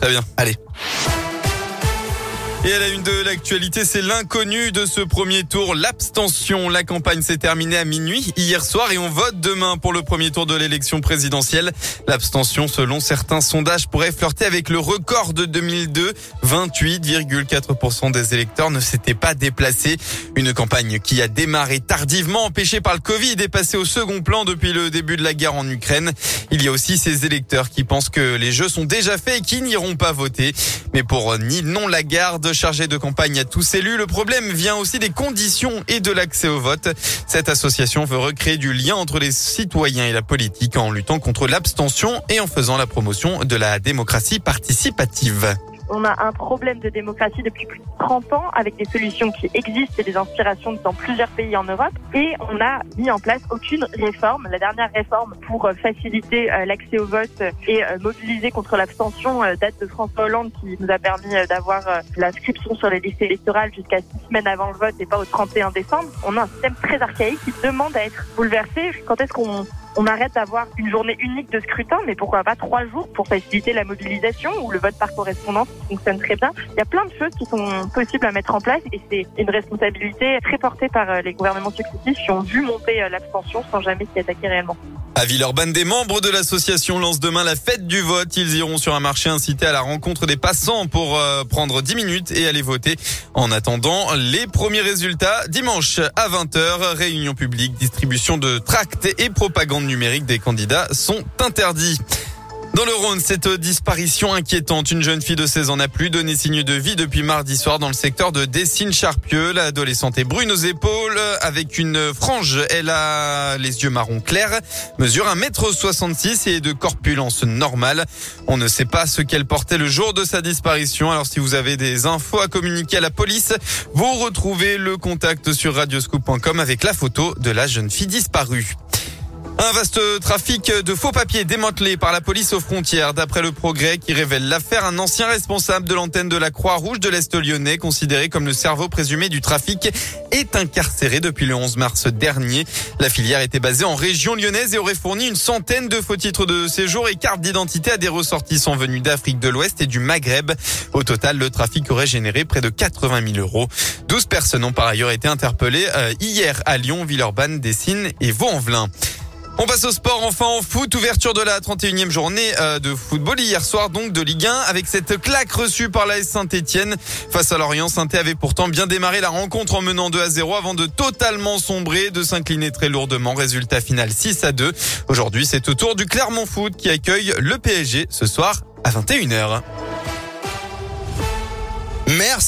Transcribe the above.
Très bien. Allez. Et à la une de l'actualité, c'est l'inconnu de ce premier tour, l'abstention. La campagne s'est terminée à minuit hier soir et on vote demain pour le premier tour de l'élection présidentielle. L'abstention, selon certains sondages, pourrait flirter avec le record de 2002. 28,4% des électeurs ne s'étaient pas déplacés. Une campagne qui a démarré tardivement, empêchée par le Covid et passée au second plan depuis le début de la guerre en Ukraine. Il y a aussi ces électeurs qui pensent que les jeux sont déjà faits et qui n'iront pas voter. Mais pour ni non Lagarde, chargé de campagne à tous élus. Le problème vient aussi des conditions et de l'accès au vote. Cette association veut recréer du lien entre les citoyens et la politique en luttant contre l'abstention et en faisant la promotion de la démocratie participative. On a un problème de démocratie depuis plus de 30 ans avec des solutions qui existent et des inspirations dans plusieurs pays en Europe. Et on n'a mis en place aucune réforme. La dernière réforme pour euh, faciliter euh, l'accès au vote et euh, mobiliser contre l'abstention date de François Hollande qui nous a permis d'avoir l'inscription sur les listes électorales jusqu'à six semaines avant le vote et pas au 31 décembre. On a un système très archaïque qui demande à être bouleversé. Quand est-ce qu'on on arrête d'avoir une journée unique de scrutin, mais pourquoi pas trois jours pour faciliter la mobilisation ou le vote par correspondance qui fonctionne très bien. Il y a plein de choses qui sont possibles à mettre en place et c'est une responsabilité très portée par euh, les gouvernements successifs qui ont vu monter euh, l'abstention sans jamais s'y attaquer réellement. À Villeurbanne, des membres de l'association lancent demain la fête du vote. Ils iront sur un marché incité à la rencontre des passants pour euh, prendre 10 minutes et aller voter. En attendant, les premiers résultats dimanche à 20h, réunion publique, distribution de tracts et propagande numérique des candidats sont interdits. Dans le Rhône, cette disparition inquiétante. Une jeune fille de 16 ans n'a plus donné signe de vie depuis mardi soir dans le secteur de Dessines-Charpieu. L'adolescente est brune aux épaules avec une frange. Elle a les yeux marron clair, mesure 1m66 et de corpulence normale. On ne sait pas ce qu'elle portait le jour de sa disparition. Alors si vous avez des infos à communiquer à la police, vous retrouvez le contact sur radioscoop.com avec la photo de la jeune fille disparue. Un vaste trafic de faux papiers démantelé par la police aux frontières. D'après le progrès qui révèle l'affaire, un ancien responsable de l'antenne de la Croix-Rouge de l'Est lyonnais, considéré comme le cerveau présumé du trafic, est incarcéré depuis le 11 mars dernier. La filière était basée en région lyonnaise et aurait fourni une centaine de faux titres de séjour et cartes d'identité à des ressortissants venus d'Afrique de l'Ouest et du Maghreb. Au total, le trafic aurait généré près de 80 000 euros. 12 personnes ont par ailleurs été interpellées euh, hier à Lyon, Villeurbanne, Dessines et Vaux-en-Velin. On passe au sport enfin en foot. Ouverture de la 31e journée euh, de football hier soir donc de Ligue 1 avec cette claque reçue par l'AS Saint-Etienne. Face à Lorient, saint avait pourtant bien démarré la rencontre en menant 2 à 0 avant de totalement sombrer, de s'incliner très lourdement. Résultat final 6 à 2. Aujourd'hui, c'est au tour du Clermont Foot qui accueille le PSG ce soir à 21h. Merci.